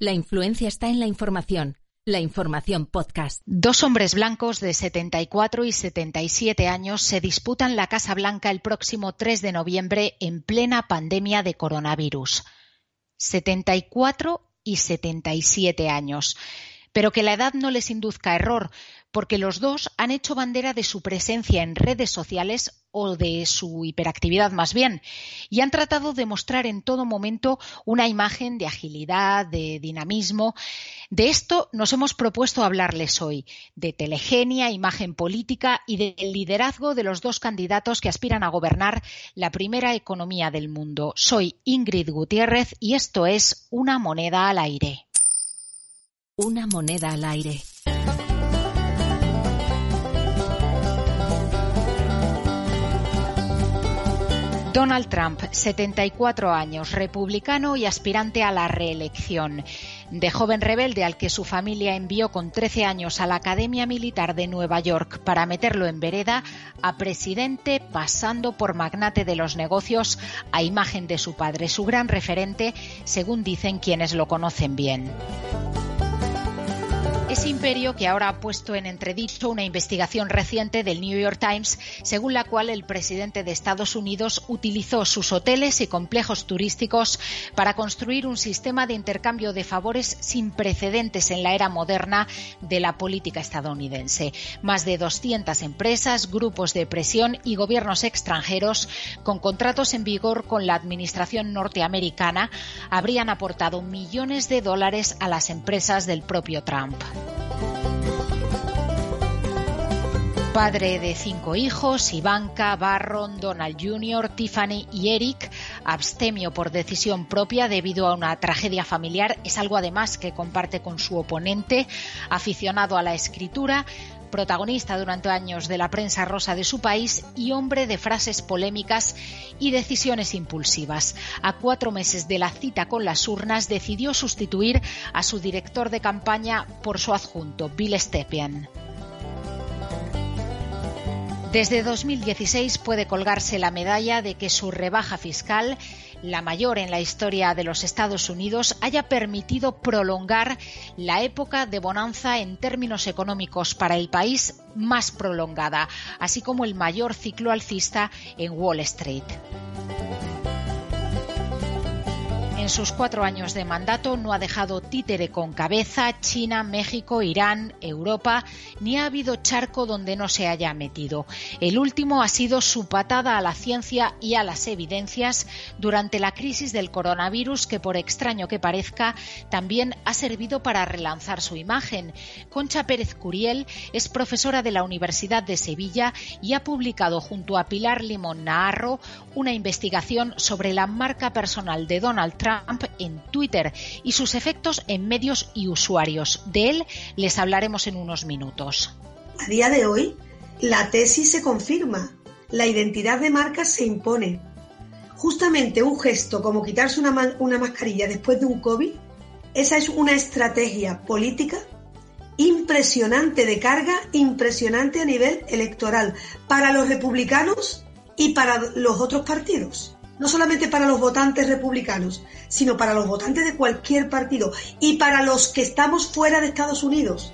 La influencia está en la información. La información podcast. Dos hombres blancos de 74 y 77 años se disputan la Casa Blanca el próximo 3 de noviembre en plena pandemia de coronavirus. 74 y 77 años. Pero que la edad no les induzca error, porque los dos han hecho bandera de su presencia en redes sociales o de su hiperactividad más bien, y han tratado de mostrar en todo momento una imagen de agilidad, de dinamismo. De esto nos hemos propuesto hablarles hoy, de telegenia, imagen política y del liderazgo de los dos candidatos que aspiran a gobernar la primera economía del mundo. Soy Ingrid Gutiérrez y esto es Una moneda al aire. Una moneda al aire. Donald Trump, 74 años, republicano y aspirante a la reelección. De joven rebelde al que su familia envió con 13 años a la Academia Militar de Nueva York para meterlo en vereda, a presidente pasando por magnate de los negocios a imagen de su padre, su gran referente, según dicen quienes lo conocen bien. Ese imperio que ahora ha puesto en entredicho una investigación reciente del New York Times, según la cual el presidente de Estados Unidos utilizó sus hoteles y complejos turísticos para construir un sistema de intercambio de favores sin precedentes en la era moderna de la política estadounidense. Más de 200 empresas, grupos de presión y gobiernos extranjeros con contratos en vigor con la administración norteamericana habrían aportado millones de dólares a las empresas del propio Trump. Padre de cinco hijos, Ivanka, Barron, Donald Jr., Tiffany y Eric, abstemio por decisión propia debido a una tragedia familiar, es algo además que comparte con su oponente, aficionado a la escritura, protagonista durante años de la prensa rosa de su país y hombre de frases polémicas y decisiones impulsivas. A cuatro meses de la cita con las urnas decidió sustituir a su director de campaña por su adjunto, Bill Stepien. Desde 2016 puede colgarse la medalla de que su rebaja fiscal, la mayor en la historia de los Estados Unidos, haya permitido prolongar la época de bonanza en términos económicos para el país más prolongada, así como el mayor ciclo alcista en Wall Street. En sus cuatro años de mandato no ha dejado títere con cabeza China, México, Irán, Europa, ni ha habido charco donde no se haya metido. El último ha sido su patada a la ciencia y a las evidencias durante la crisis del coronavirus que, por extraño que parezca, también ha servido para relanzar su imagen. Concha Pérez Curiel es profesora de la Universidad de Sevilla y ha publicado junto a Pilar Limón Naharro una investigación sobre la marca personal de Donald Trump en Twitter y sus efectos en medios y usuarios. De él les hablaremos en unos minutos. A día de hoy, la tesis se confirma, la identidad de marca se impone. Justamente un gesto como quitarse una, una mascarilla después de un COVID, esa es una estrategia política impresionante de carga, impresionante a nivel electoral, para los republicanos y para los otros partidos no solamente para los votantes republicanos, sino para los votantes de cualquier partido y para los que estamos fuera de Estados Unidos.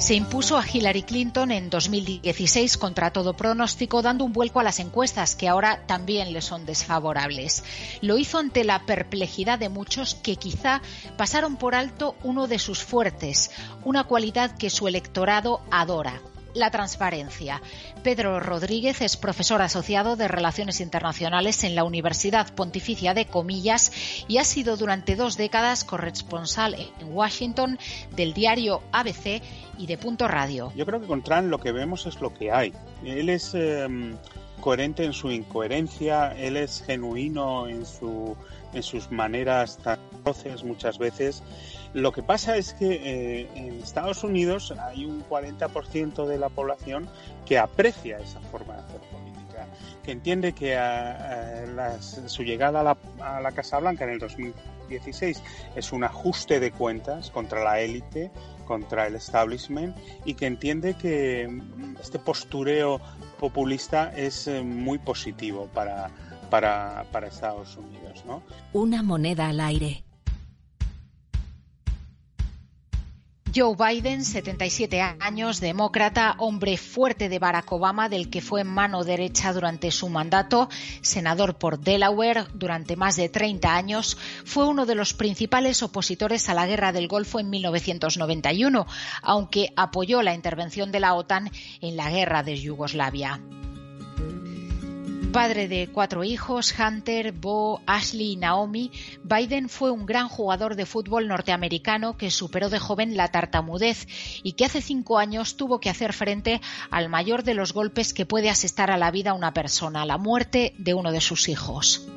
Se impuso a Hillary Clinton en 2016 contra todo pronóstico, dando un vuelco a las encuestas que ahora también le son desfavorables. Lo hizo ante la perplejidad de muchos que quizá pasaron por alto uno de sus fuertes, una cualidad que su electorado adora, la transparencia. Pedro Rodríguez es profesor asociado de Relaciones Internacionales en la Universidad Pontificia de Comillas y ha sido durante dos décadas corresponsal en Washington del diario ABC y de Punto Radio. Yo creo que con Trump lo que vemos es lo que hay. Él es... Em, coherente en su incoherencia, él es genuino en, su, en sus maneras tan atroces muchas veces. Lo que pasa es que eh, en Estados Unidos hay un 40% de la población que aprecia esa forma de hacer política, que entiende que su llegada a la, a la Casa Blanca en el 2016 es un ajuste de cuentas contra la élite, contra el establishment y que entiende que este postureo populista es eh, muy positivo para, para, para Estados Unidos. ¿no? Una moneda al aire. Joe Biden, 77 años, demócrata, hombre fuerte de Barack Obama, del que fue mano derecha durante su mandato, senador por Delaware durante más de 30 años, fue uno de los principales opositores a la guerra del Golfo en 1991, aunque apoyó la intervención de la OTAN en la guerra de Yugoslavia. Padre de cuatro hijos, Hunter, Bo, Ashley y Naomi, Biden fue un gran jugador de fútbol norteamericano que superó de joven la tartamudez y que hace cinco años tuvo que hacer frente al mayor de los golpes que puede asestar a la vida una persona, la muerte de uno de sus hijos.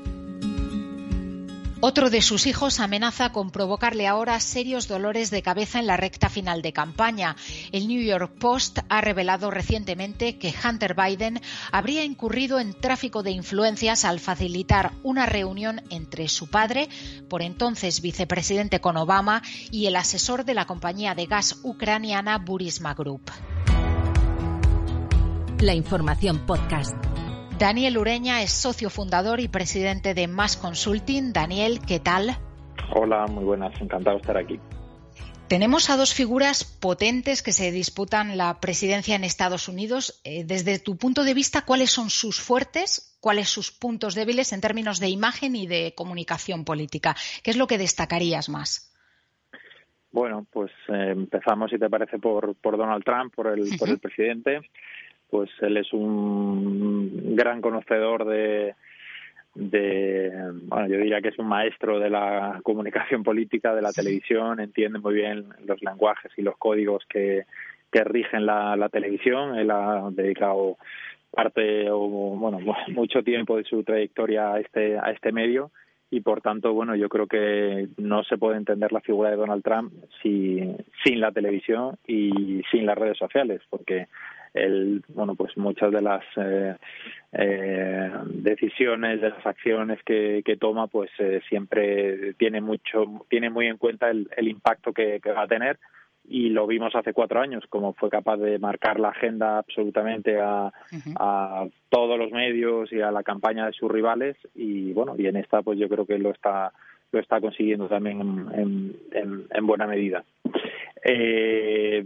Otro de sus hijos amenaza con provocarle ahora serios dolores de cabeza en la recta final de campaña. El New York Post ha revelado recientemente que Hunter Biden habría incurrido en tráfico de influencias al facilitar una reunión entre su padre, por entonces vicepresidente con Obama, y el asesor de la compañía de gas ucraniana Burisma Group. La información podcast. Daniel Ureña es socio fundador y presidente de Mass Consulting. Daniel, ¿qué tal? Hola, muy buenas, encantado de estar aquí. Tenemos a dos figuras potentes que se disputan la presidencia en Estados Unidos. Eh, desde tu punto de vista, ¿cuáles son sus fuertes, cuáles sus puntos débiles en términos de imagen y de comunicación política? ¿Qué es lo que destacarías más? Bueno, pues eh, empezamos, si te parece, por, por Donald Trump, por el, por el presidente pues él es un gran conocedor de, de, bueno, yo diría que es un maestro de la comunicación política, de la televisión, entiende muy bien los lenguajes y los códigos que, que rigen la, la televisión. Él ha dedicado parte o bueno mucho tiempo de su trayectoria a este a este medio y por tanto bueno yo creo que no se puede entender la figura de Donald Trump si, sin la televisión y sin las redes sociales porque el, bueno, pues muchas de las eh, eh, decisiones, de las acciones que, que toma, pues eh, siempre tiene mucho, tiene muy en cuenta el, el impacto que, que, va a tener. Y lo vimos hace cuatro años, como fue capaz de marcar la agenda absolutamente a, a todos los medios y a la campaña de sus rivales. Y bueno, y en esta pues yo creo que lo está lo está consiguiendo también en, en, en buena medida. Eh,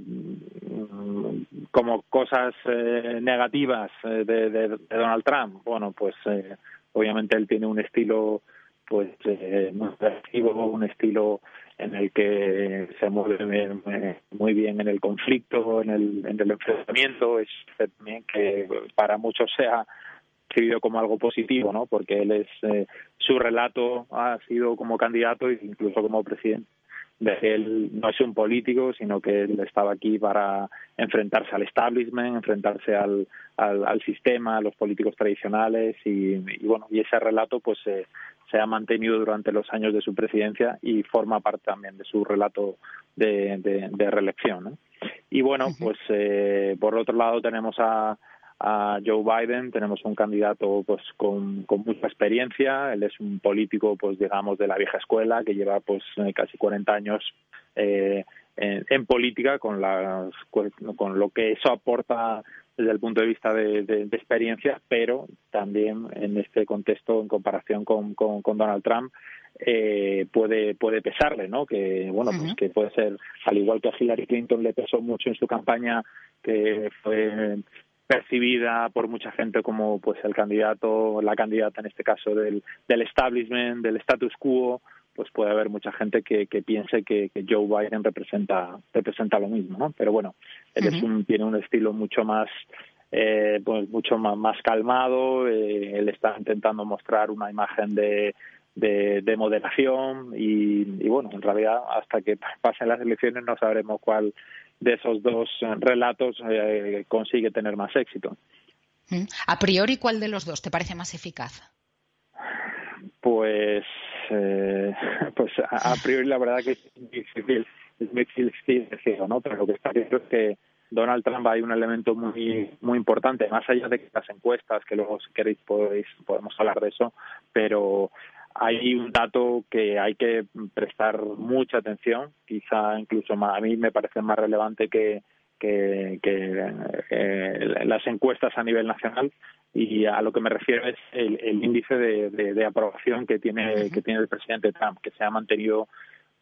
como cosas eh, negativas eh, de, de, Donald Trump, bueno, pues eh, obviamente él tiene un estilo pues eh, muy agresivo, un estilo en el que se mueve muy bien en el conflicto, en el, en el enfrentamiento, es también que para muchos sea recibido como algo positivo, ¿no? Porque él es eh, su relato ha sido como candidato e incluso como presidente de que él no es un político, sino que él estaba aquí para enfrentarse al establishment, enfrentarse al, al, al sistema, a los políticos tradicionales y, y, bueno, y ese relato pues eh, se ha mantenido durante los años de su presidencia y forma parte también de su relato de, de, de reelección. ¿no? Y bueno, pues eh, por otro lado tenemos a a Joe Biden. Tenemos un candidato pues con, con mucha experiencia. Él es un político, pues digamos, de la vieja escuela que lleva pues eh, casi 40 años eh, en, en, política, con, las, con lo que eso aporta desde el punto de vista de, de, de experiencia, pero también en este contexto, en comparación con, con, con Donald Trump, eh, puede puede pesarle, ¿no? Que bueno, pues que puede ser al igual que a Hillary Clinton le pesó mucho en su campaña que fue percibida por mucha gente como pues el candidato, la candidata en este caso del, del establishment, del status quo, pues puede haber mucha gente que, que piense que, que, Joe Biden representa representa lo mismo, ¿no? Pero bueno, él uh -huh. es un, tiene un estilo mucho más eh, pues mucho más, más calmado, eh, él está intentando mostrar una imagen de, de, de moderación y, y, bueno, en realidad hasta que pasen las elecciones no sabremos cuál de esos dos relatos eh, consigue tener más éxito. Mm. A priori, ¿cuál de los dos te parece más eficaz? Pues, eh, pues a, priori la verdad que es difícil, es difícil decirlo, ¿no? Pero lo que está claro es que Donald Trump hay un elemento muy muy importante, más allá de las encuestas, que luego si queréis podéis, podemos hablar de eso, pero hay un dato que hay que prestar mucha atención, quizá incluso a mí me parece más relevante que, que, eh, las encuestas a nivel nacional y a lo que me refiero es el, índice de, aprobación que tiene que tiene el presidente Trump que se ha mantenido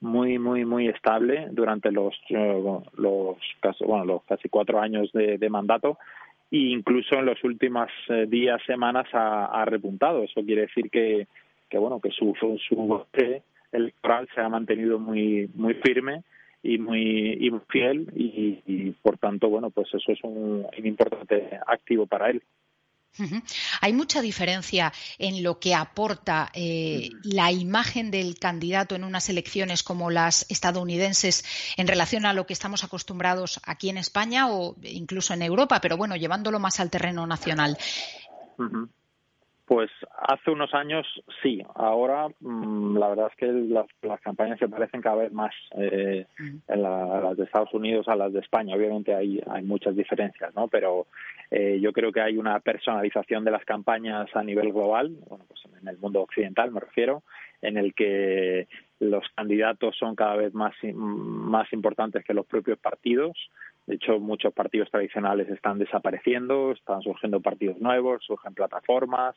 muy muy muy estable durante los eh, los casi, bueno los casi cuatro años de, mandato e incluso en los últimos eh, días semanas ha repuntado. Eso quiere decir que que bueno que su su electoral se ha mantenido muy muy firme y muy, y fiel y, por tanto bueno pues eso es un, importante activo para él. Hay mucha diferencia en lo que aporta eh, la imagen del candidato en unas elecciones como las estadounidenses en relación a lo que estamos acostumbrados aquí en España o incluso en Europa, pero bueno, llevándolo más al terreno nacional. Pues hace unos años sí, ahora mm, la verdad es que las, campañas se parecen cada vez más eh, en las de Estados Unidos a las de España. Obviamente hay, hay muchas diferencias, ¿no? Pero eh, yo creo que hay una personalización de las campañas a nivel global, bueno, pues en el mundo occidental me refiero, en el que los candidatos son cada vez más, más importantes que los propios partidos. De hecho, muchos partidos tradicionales están desapareciendo, están surgiendo partidos nuevos, surgen plataformas.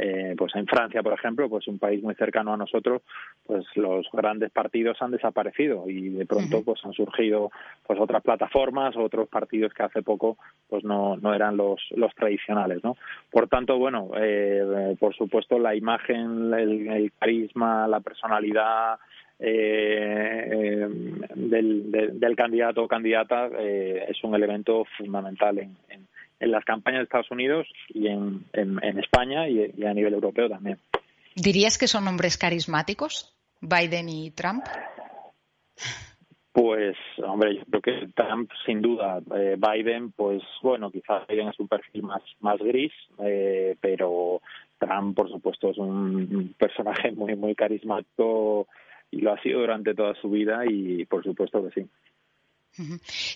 Eh, pues en Francia, por ejemplo, pues un país muy cercano a nosotros, pues los grandes partidos han desaparecido y de pronto pues han surgido pues otras plataformas, otros partidos que hace poco pues no, no eran los, los tradicionales, ¿no? Por tanto, bueno, eh, por supuesto la imagen, el carisma, la personalidad, eh, del, del, candidato o candidata eh, es un elemento fundamental en, en, las campañas de Estados Unidos y en, en España y, a nivel europeo también. ¿Dirías que son hombres carismáticos, Biden y Trump? Pues, hombre, yo creo que Trump, sin duda. Eh, Biden, pues, bueno, quizás Biden es un perfil más, más gris, eh, pero Trump, por supuesto, es un personaje muy, muy carismático y lo ha sido durante toda su vida y por supuesto que sí.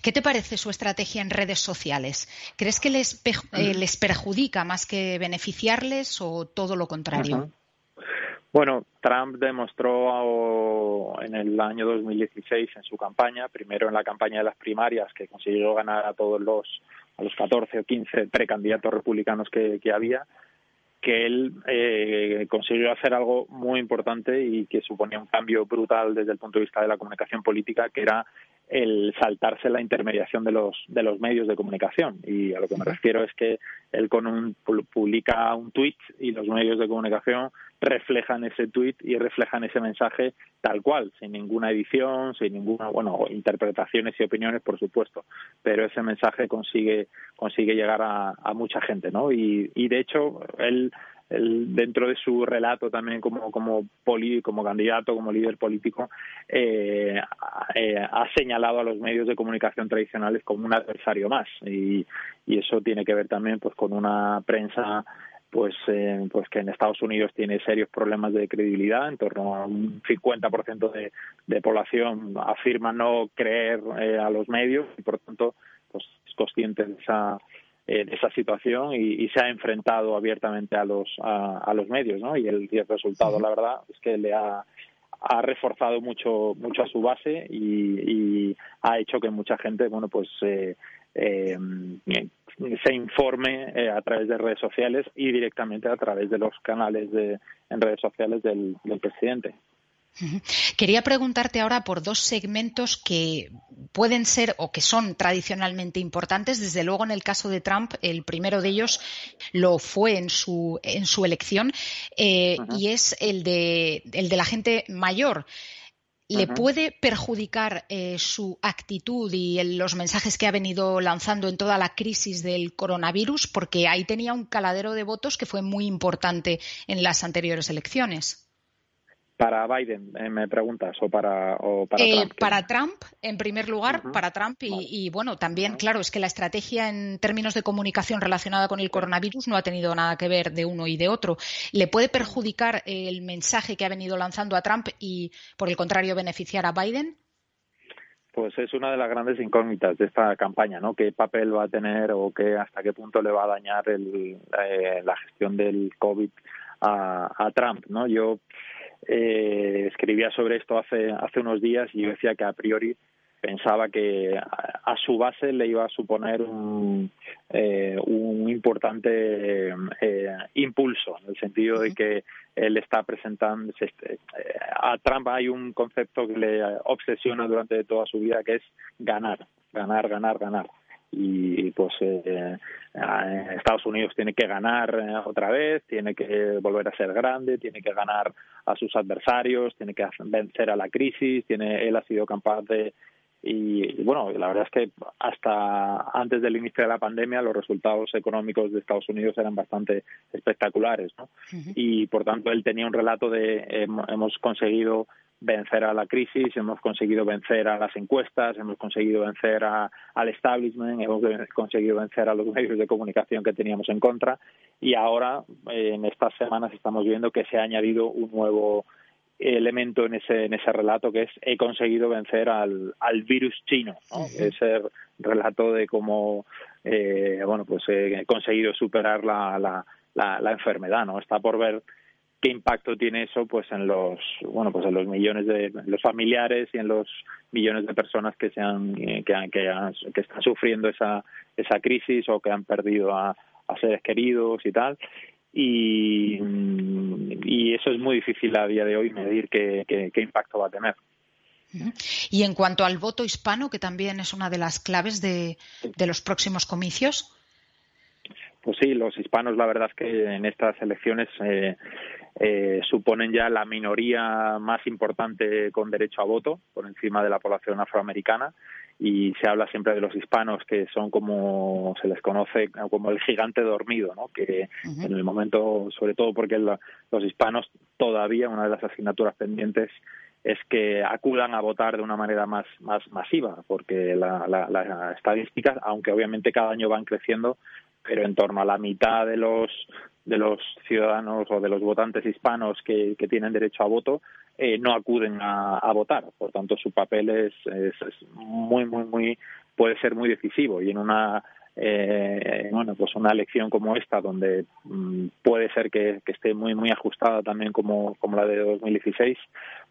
¿Qué te parece su estrategia en redes sociales? ¿Crees que les, eh, les perjudica más que beneficiarles o todo lo contrario? Bueno, Trump demostró en el año 2016 en su campaña, primero en la campaña de las primarias, que consiguió ganar a todos los a los 14 o 15 precandidatos republicanos que había, que él eh, consiguió hacer algo muy importante y que suponía un cambio brutal desde el punto de vista de la comunicación política, que era el saltarse la intermediación de los de los medios de comunicación. Y a lo que me refiero es que él con un publica un tweet y los medios de comunicación reflejan ese tweet y reflejan ese mensaje tal cual sin ninguna edición sin ninguna bueno interpretaciones y opiniones por supuesto pero ese mensaje consigue consigue llegar a, mucha gente no y, de hecho él dentro de su relato también como como como candidato como líder político eh, eh, ha señalado a los medios de comunicación tradicionales como un adversario más. Y, y eso tiene que ver también pues con una prensa pues eh, pues que en Estados Unidos tiene serios problemas de credibilidad en torno a un 50% de, de población afirma no creer a los medios y por tanto pues es consciente de esa eh, de esa situación y, se ha enfrentado abiertamente a los a, los medios no y el, resultado la verdad es que le ha ha reforzado mucho mucho a su base y, ha hecho que mucha gente bueno pues eh, eh, se informe a través de redes sociales y directamente a través de los canales de en redes sociales del presidente Quería preguntarte ahora por dos segmentos que pueden ser o que son tradicionalmente importantes. Desde luego, en el caso de Trump, el primero de ellos lo fue en su, en su elección eh, y es el de, el de la gente mayor. ¿Le puede perjudicar eh, su actitud y los mensajes que ha venido lanzando en toda la crisis del coronavirus? Porque ahí tenía un caladero de votos que fue muy importante en las anteriores elecciones Para Biden, eh, me preguntas, o para, o para eh, Trump. Para Trump, en primer lugar, para Trump. Y, bueno, también, claro, es que la estrategia en términos de comunicación relacionada con el coronavirus no ha tenido nada que ver de uno y de otro. ¿Le puede perjudicar el mensaje que ha venido lanzando a Trump y, por el contrario, beneficiar a Biden? Pues es una de las grandes incógnitas de esta campaña, ¿no? ¿Qué papel va a tener o qué hasta qué punto le va a dañar el, eh, la gestión del COVID a, a Trump, ¿no? Yo eh, escribía sobre esto hace hace unos días y yo decía que a priori pensaba que a, su base le iba a suponer un, eh, un importante eh, impulso, en el sentido de que él está presentando, eh, a Trump hay un concepto que le obsesiona durante toda su vida, que es ganar, ganar, ganar, ganar y pues eh, Estados Unidos tiene que ganar eh, otra vez, tiene que volver a ser grande, tiene que ganar a sus adversarios, tiene que vencer a la crisis, tiene él ha sido capaz de y, bueno, la verdad es que hasta antes del inicio de la pandemia los resultados económicos de Estados Unidos eran bastante espectaculares, ¿no? Y por tanto él tenía un relato de hemos conseguido vencer a la crisis, hemos conseguido vencer a las encuestas, hemos conseguido vencer a, al establishment, hemos conseguido vencer a los medios de comunicación que teníamos en contra y ahora en estas semanas estamos viendo que se ha añadido un nuevo elemento en ese en ese relato que es he conseguido vencer al, al virus chino ese relato de cómo eh, bueno pues he conseguido superar la, la, la, la enfermedad no está por ver qué impacto tiene eso pues en los bueno pues en los millones de los familiares y en los millones de personas que se han que, que, que están sufriendo esa esa crisis o que han perdido a, a seres queridos y tal y, y eso es muy difícil a día de hoy medir qué, qué, impacto va a tener. Y en cuanto al voto hispano, que también es una de las claves de, de los próximos comicios. Pues sí, los hispanos, la verdad es que en estas elecciones eh, eh, suponen ya la minoría más importante con derecho a voto, por encima de la población afroamericana y se habla siempre de los hispanos que son como se les conoce como el gigante dormido, ¿no? Que en el momento, sobre todo porque los hispanos todavía una de las asignaturas pendientes es que acudan a votar de una manera más más masiva, porque la, la, la estadísticas, aunque obviamente cada año van creciendo, pero en torno a la mitad de los de los ciudadanos o de los votantes hispanos que, que tienen derecho a voto eh, no acuden a, a, votar. Por tanto, su papel es, es, muy, muy, muy, puede ser muy decisivo y en una eh, bueno, pues una elección como esta, donde mm, puede ser que, esté muy, muy ajustada también como, como la de 2016,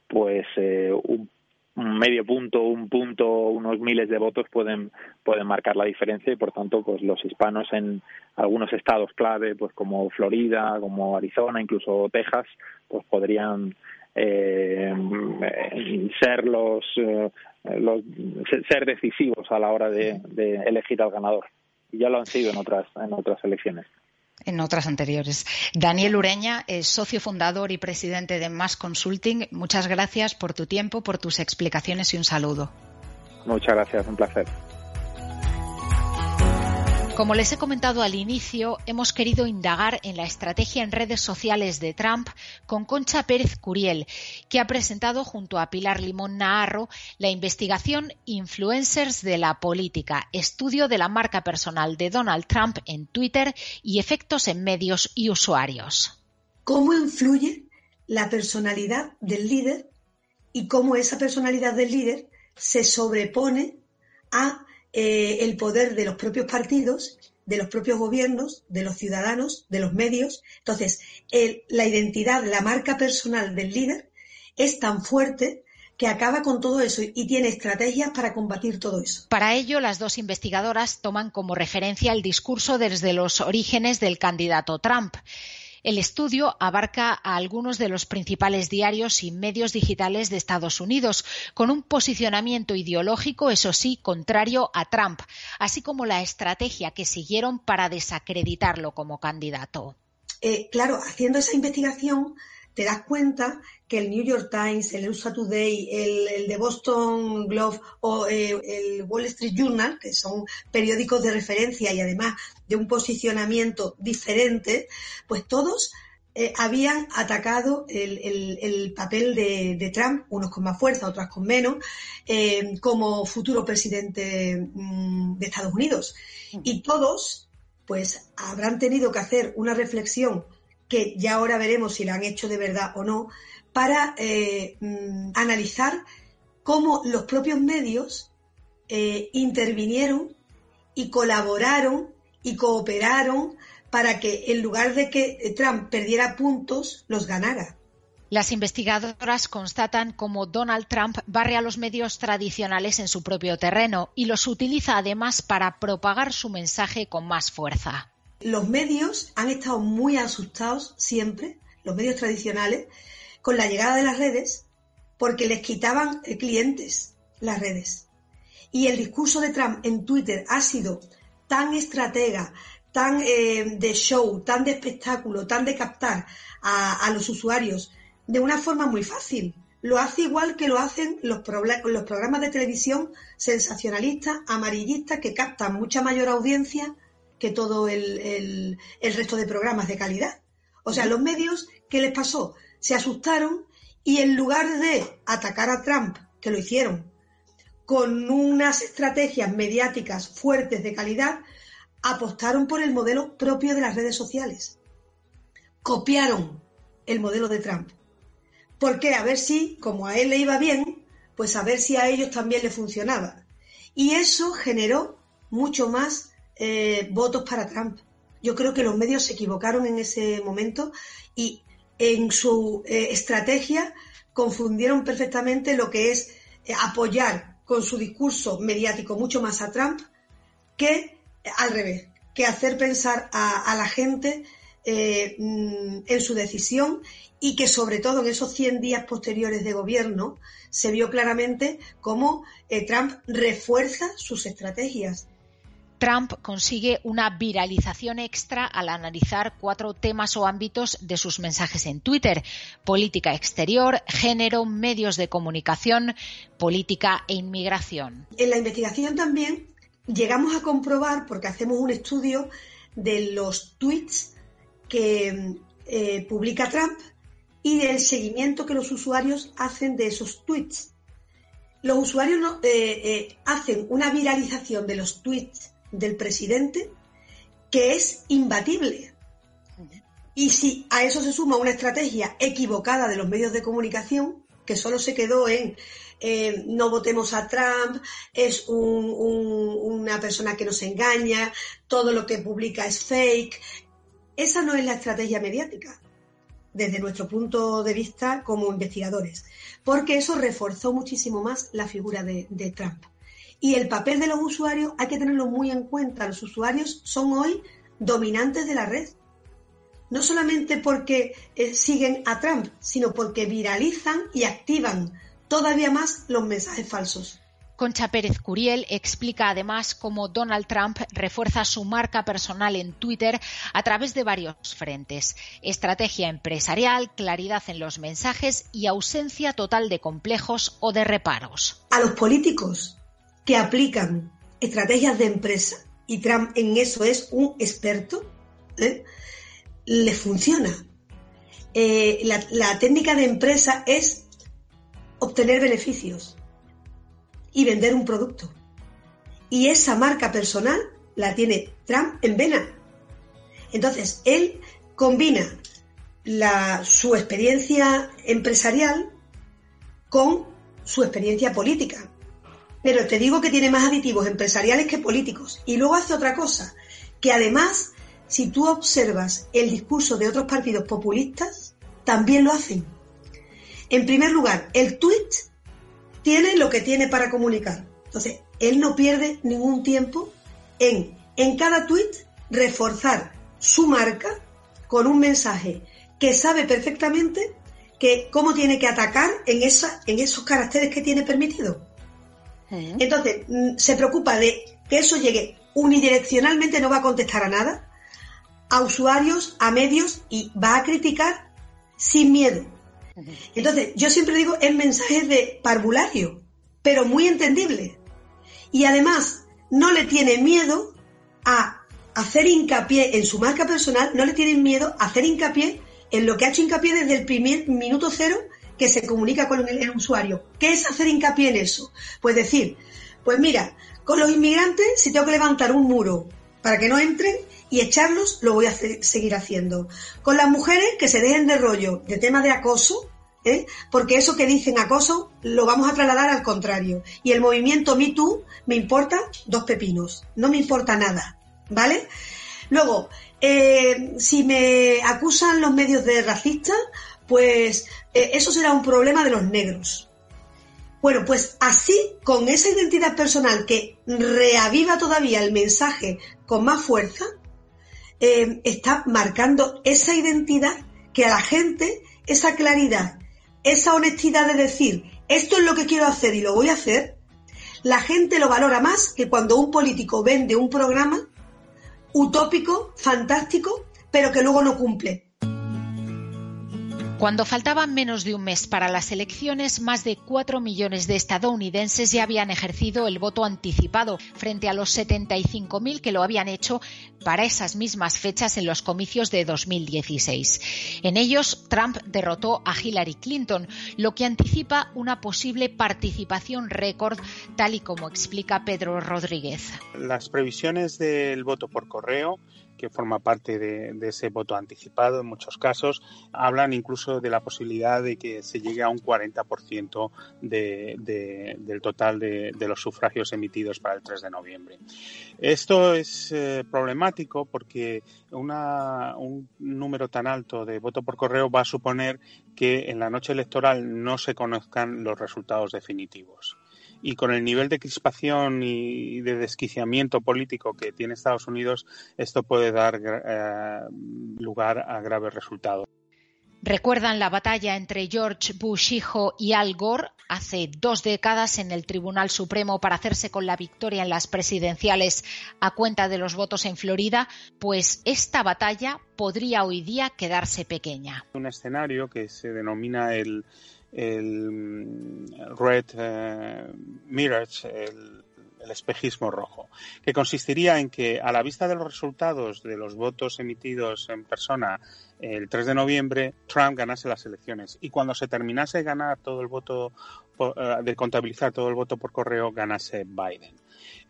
pues eh, un un medio punto, un punto, unos miles de votos pueden pueden marcar la diferencia y por tanto pues los hispanos en algunos estados clave pues como Florida, como Arizona, incluso Texas, pues podrían eh, ser los, eh, los ser decisivos a la hora de, de elegir al ganador y ya lo han sido en otras en otras elecciones en otras anteriores. Daniel Ureña es socio fundador y presidente de Mass Consulting. Muchas gracias por tu tiempo, por tus explicaciones y un saludo. Muchas gracias, un placer. Como les he comentado al inicio, hemos querido indagar en la estrategia en redes sociales de Trump con Concha Pérez Curiel, que ha presentado junto a Pilar Limón Naharro la investigación Influencers de la Política, estudio de la marca personal de Donald Trump en Twitter y efectos en medios y usuarios. ¿Cómo influye la personalidad del líder y cómo esa personalidad del líder se sobrepone a eh, el poder de los propios partidos, de los propios gobiernos, de los ciudadanos, de los medios. Entonces, la identidad, la marca personal del líder es tan fuerte que acaba con todo eso y tiene estrategias para combatir todo eso. Para ello, las dos investigadoras toman como referencia el discurso desde los orígenes del candidato Trump. El estudio abarca a algunos de los principales diarios y medios digitales de Estados Unidos, con un posicionamiento ideológico, eso sí, contrario a Trump, así como la estrategia que siguieron para desacreditarlo como candidato. Eh, claro, haciendo esa investigación te das cuenta que el New York Times, el USA Today, el, el The Boston Globe o eh, el Wall Street Journal, que son periódicos de referencia y además de un posicionamiento diferente, pues todos eh, habían atacado el, papel de, Trump, unos con más fuerza, otros con menos, eh, como futuro presidente mm, de Estados Unidos. Y todos, pues, habrán tenido que hacer una reflexión que ya ahora veremos si la han hecho de verdad o no, para eh, mm, analizar cómo los propios medios intervinieron y colaboraron y cooperaron para que en lugar de que Trump perdiera puntos, los ganara. Las investigadoras constatan cómo Donald Trump barre a los medios tradicionales en su propio terreno y los utiliza además para propagar su mensaje con más fuerza. Los medios han estado muy asustados siempre, los medios tradicionales, con la llegada de las redes, porque les quitaban clientes las redes. Y el discurso de Trump en Twitter ha sido tan estratega, tan eh, de show, tan de espectáculo, tan de captar a, los usuarios de una forma muy fácil. Lo hace igual que lo hacen los, programas de televisión sensacionalistas, amarillistas, que captan mucha mayor audiencia que todo el, el resto de programas de calidad. O sea, los medios, ¿qué les pasó? Se asustaron y en lugar de atacar a Trump, que lo hicieron, con unas estrategias mediáticas fuertes de calidad, apostaron por el modelo propio de las redes sociales. Copiaron el modelo de Trump. Porque a ver si, como a él le iba bien, pues a ver si a ellos también le funcionaba. Y eso generó mucho más eh, votos para Trump. Yo creo que los medios se equivocaron en ese momento y en su eh, estrategia confundieron perfectamente lo que es eh, apoyar con su discurso mediático mucho más a Trump que al revés, que hacer pensar a, la gente eh, mm, en su decisión y que sobre todo en esos 100 días posteriores de gobierno se vio claramente cómo eh, Trump refuerza sus estrategias. Trump consigue una viralización extra al analizar cuatro temas o ámbitos de sus mensajes en Twitter. Política exterior, género, medios de comunicación, política e inmigración. En la investigación también llegamos a comprobar, porque hacemos un estudio de los tweets que eh, publica Trump y del seguimiento que los usuarios hacen de esos tweets. Los usuarios eh, eh, hacen una viralización de los tweets del presidente que es imbatible. Y si a eso se suma una estrategia equivocada de los medios de comunicación, que solo se quedó en eh, no votemos a Trump, es una persona que nos engaña, todo lo que publica es fake. Esa no es la estrategia mediática, desde nuestro punto de vista como investigadores, porque eso reforzó muchísimo más la figura de, Trump. Y el papel de los usuarios hay que tenerlo muy en cuenta. Los usuarios son hoy dominantes de la red. No solamente porque eh, siguen a Trump, sino porque viralizan y activan todavía más los mensajes falsos. Concha Pérez Curiel explica además cómo Donald Trump refuerza su marca personal en Twitter a través de varios frentes. Estrategia empresarial, claridad en los mensajes y ausencia total de complejos o de reparos. A los políticos que aplican estrategias de empresa, y Trump en eso es un experto, ¿eh? le funciona. Eh, la técnica de empresa es obtener beneficios y vender un producto. Y esa marca personal la tiene Trump en vena. Entonces, él combina su experiencia empresarial con su experiencia política. Pero te digo que tiene más aditivos empresariales que políticos. Y luego hace otra cosa, que además, si tú observas el discurso de otros partidos populistas, también lo hacen. En primer lugar, el tweet tiene lo que tiene para comunicar. Entonces, él no pierde ningún tiempo en, en cada tweet, reforzar su marca con un mensaje que sabe perfectamente que cómo tiene que atacar en, esa, en esos caracteres que tiene permitido. Entonces, mm, se preocupa de que eso llegue unidireccionalmente, no va a contestar a nada, a usuarios, a medios y va a criticar sin miedo. Entonces, yo siempre digo, es mensaje de parvulario, pero muy entendible. Y además, no le tiene miedo a hacer hincapié en su marca personal, no le tiene miedo a hacer hincapié en lo que ha hecho hincapié desde el primer minuto cero que se comunica con el, usuario. ¿Qué es hacer hincapié en eso? Pues decir, pues mira, con los inmigrantes, si tengo que levantar un muro para que no entren y echarlos, lo voy a seguir haciendo. Con las mujeres, que se dejen de rollo de temas de acoso, ¿eh? porque eso que dicen acoso lo vamos a trasladar al contrario. Y el movimiento Me Too me importa dos pepinos, no me importa nada, ¿vale? Luego, eh, si me acusan los medios de racista, pues eh, eso será un problema de los negros. Bueno, pues así, con esa identidad personal que reaviva todavía el mensaje con más fuerza, está marcando esa identidad que a la gente, esa claridad esa honestidad de decir, esto es lo que quiero hacer y lo voy a hacer, la gente lo valora más que cuando un político vende un programa utópico, fantástico, pero que luego no cumple. Cuando faltaba menos de un mes para las elecciones, más de 4 millones de estadounidenses ya habían ejercido el voto anticipado, frente a los 75.000 que lo habían hecho para esas mismas fechas en los comicios de 2016. En ellos, Trump derrotó a Hillary Clinton, lo que anticipa una posible participación récord, tal y como explica Pedro Rodríguez. Las previsiones del voto por correo que forma parte de, ese voto anticipado en muchos casos, hablan incluso de la posibilidad de que se llegue a un 40% de, del total de, los sufragios emitidos para el 3 de noviembre. Esto es eh, problemático porque un número tan alto de voto por correo va a suponer que en la noche electoral no se conozcan los resultados definitivos y con el nivel de crispación y de desquiciamiento político que tiene Estados Unidos, esto puede dar eh, lugar a graves resultados. Recuerdan la batalla entre George Bush hijo y Al Gore hace dos décadas en el Tribunal Supremo para hacerse con la victoria en las presidenciales a cuenta de los votos en Florida, pues esta batalla podría hoy día quedarse pequeña. Un escenario que se denomina el el red eh, mirrors, el, espejismo rojo, que consistiría en que a la vista de los resultados de los votos emitidos en persona el 3 de noviembre, Trump ganase las elecciones y cuando se terminase de ganar todo el voto, eh, de contabilizar todo el voto por correo, ganase Biden.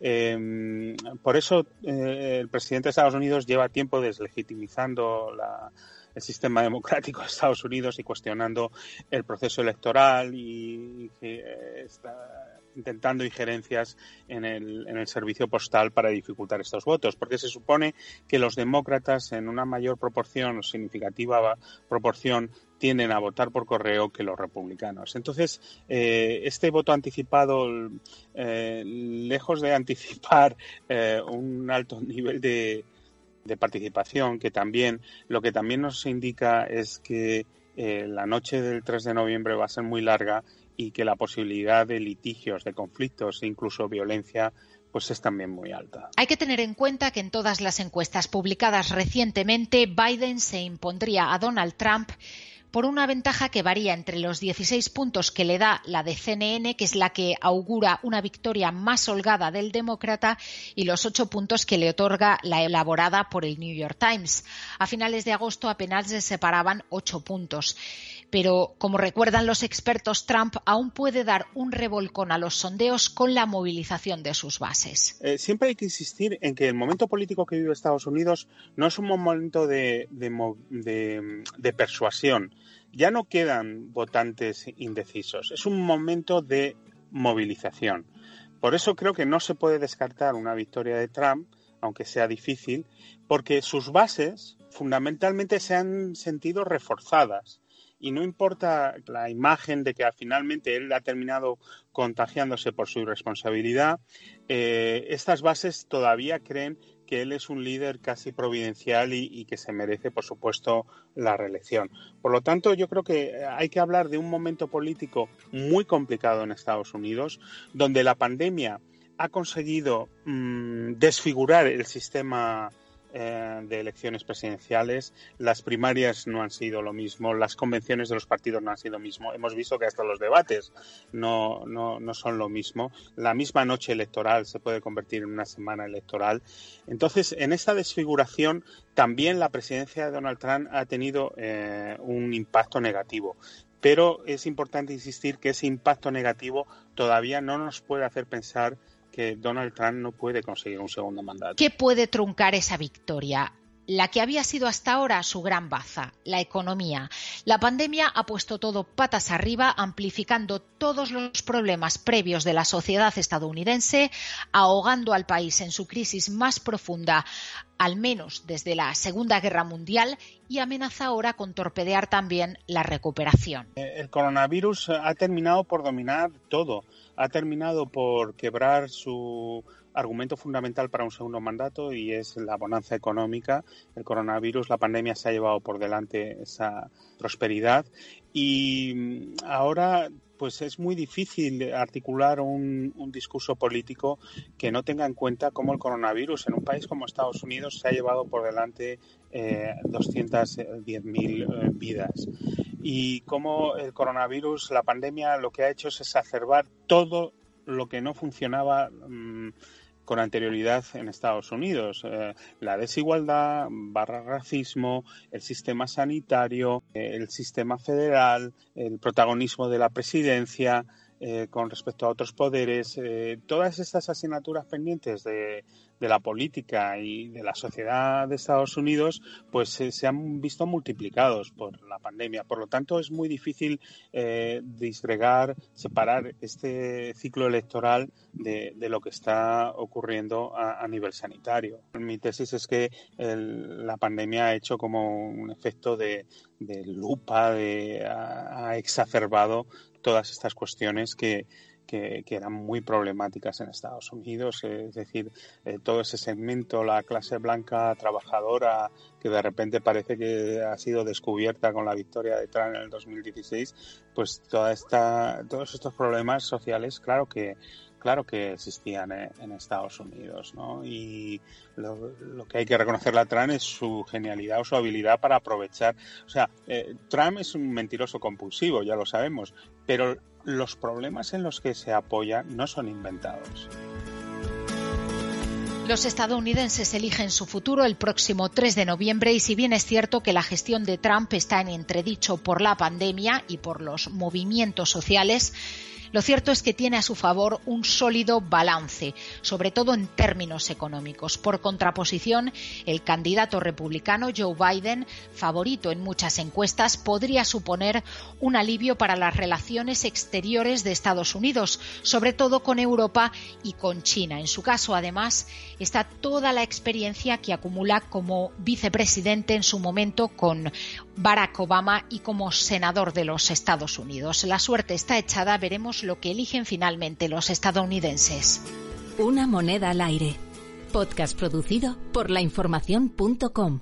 Em, por eso eh, el presidente de Estados Unidos lleva tiempo deslegitimizando la, el sistema democrático de Estados Unidos y cuestionando el proceso electoral y, que eh, está intentando injerencias en el, en el servicio postal para dificultar estos votos, porque se supone que los demócratas en una mayor proporción, significativa proporción, tienden a votar por correo que los republicanos. Entonces, eh, este voto anticipado, eh, lejos de anticipar un alto nivel de, de participación, que también lo que también nos indica es que eh, la noche del 3 de noviembre va a ser muy larga y que la posibilidad de litigios, de conflictos e incluso violencia pues es también muy alta. Hay que tener en cuenta que en todas las encuestas publicadas recientemente Biden se impondría a Donald Trump por una ventaja que varía entre los 16 puntos que le da la de CNN, que es la que augura una victoria más holgada del demócrata, y los 8 puntos que le otorga la elaborada por el New York Times. A finales de agosto apenas se separaban 8 puntos. Pero, como recuerdan los expertos, Trump aún puede dar un revolcón a los sondeos con la movilización de sus bases. Eh, siempre hay que insistir en que el momento político que vive Estados Unidos no es un momento de, de persuasión ya no quedan votantes indecisos, es un momento de movilización. Por eso creo que no se puede descartar una victoria de Trump, aunque sea difícil, porque sus bases fundamentalmente se han sentido reforzadas. Y no importa la imagen de que finalmente él ha terminado contagiándose por su irresponsabilidad, eh, estas bases todavía creen que él es un líder casi providencial y, que se merece, por supuesto, la reelección. Por lo tanto, yo creo que hay que hablar de un momento político muy complicado en Estados Unidos, donde la pandemia ha conseguido mm, desfigurar el sistema eh, de elecciones presidenciales, las primarias no han sido lo mismo, las convenciones de los partidos no han sido lo mismo. Hemos visto que hasta los debates no, no, no son lo mismo. La misma noche electoral se puede convertir en una semana electoral. Entonces, en esta desfiguración, también la presidencia de Donald Trump ha tenido eh, un impacto negativo pero es importante insistir que ese impacto negativo todavía no nos puede hacer pensar que Donald Trump no puede conseguir un segundo mandato. ¿Qué puede truncar esa victoria? la que había sido hasta ahora su gran baza, la economía. La pandemia ha puesto todo patas arriba, amplificando todos los problemas previos de la sociedad estadounidense, ahogando al país en su crisis más profunda, al menos desde la Segunda Guerra Mundial, y amenaza ahora con torpedear también la recuperación. Eh, el coronavirus ha terminado por dominar todo ha terminado por quebrar su argumento fundamental para un segundo mandato y es la bonanza económica. El coronavirus, la pandemia se ha llevado por delante esa prosperidad y ahora pues es muy difícil articular un, discurso político que no tenga en cuenta cómo el coronavirus en un país como Estados Unidos se ha llevado por delante eh, 210.000 eh, vidas. Y cómo el coronavirus, la pandemia, lo que ha hecho es exacerbar todo lo que no funcionaba mm, con anterioridad en Estados Unidos. Eh, la desigualdad, barra racismo, el sistema sanitario, eh, el sistema federal, el protagonismo de la presidencia, eh, con respecto a otros poderes, todas estas asignaturas pendientes de, de la política y de la sociedad de Estados Unidos, pues se han visto multiplicados por la pandemia. Por lo tanto, es muy difícil eh, disgregar, separar este ciclo electoral de, lo que está ocurriendo a, nivel sanitario. Mi tesis es que la pandemia ha hecho como un efecto de, lupa, de, ha exacerbado todas estas cuestiones que, que, eran muy problemáticas en Estados Unidos, es decir, eh, todo ese segmento, la clase blanca trabajadora, que de repente parece que ha sido descubierta con la victoria de Trump en el 2016, pues toda esta, todos estos problemas sociales, claro que claro que existían en Estados Unidos, ¿no? Y lo, que hay que reconocerle a Trump es su genialidad o su habilidad para aprovechar. O sea, eh, Trump es un mentiroso compulsivo, ya lo sabemos, pero los problemas en los que se apoya no son inventados. Los estadounidenses eligen su futuro el próximo 3 de noviembre y si bien es cierto que la gestión de Trump está en entredicho por la pandemia y por los movimientos sociales, lo cierto es que tiene a su favor un sólido balance, sobre todo en términos económicos. Por contraposición, el candidato republicano Joe Biden, favorito en muchas encuestas, podría suponer un alivio para las relaciones exteriores de Estados Unidos, sobre todo con Europa y con China. En su caso, además, está toda la experiencia que acumula como vicepresidente en su momento con Barack Obama y como senador de los Estados Unidos. La suerte está echada, veremos lo que eligen finalmente los estadounidenses. Una moneda al aire. Podcast producido por lainformación.com.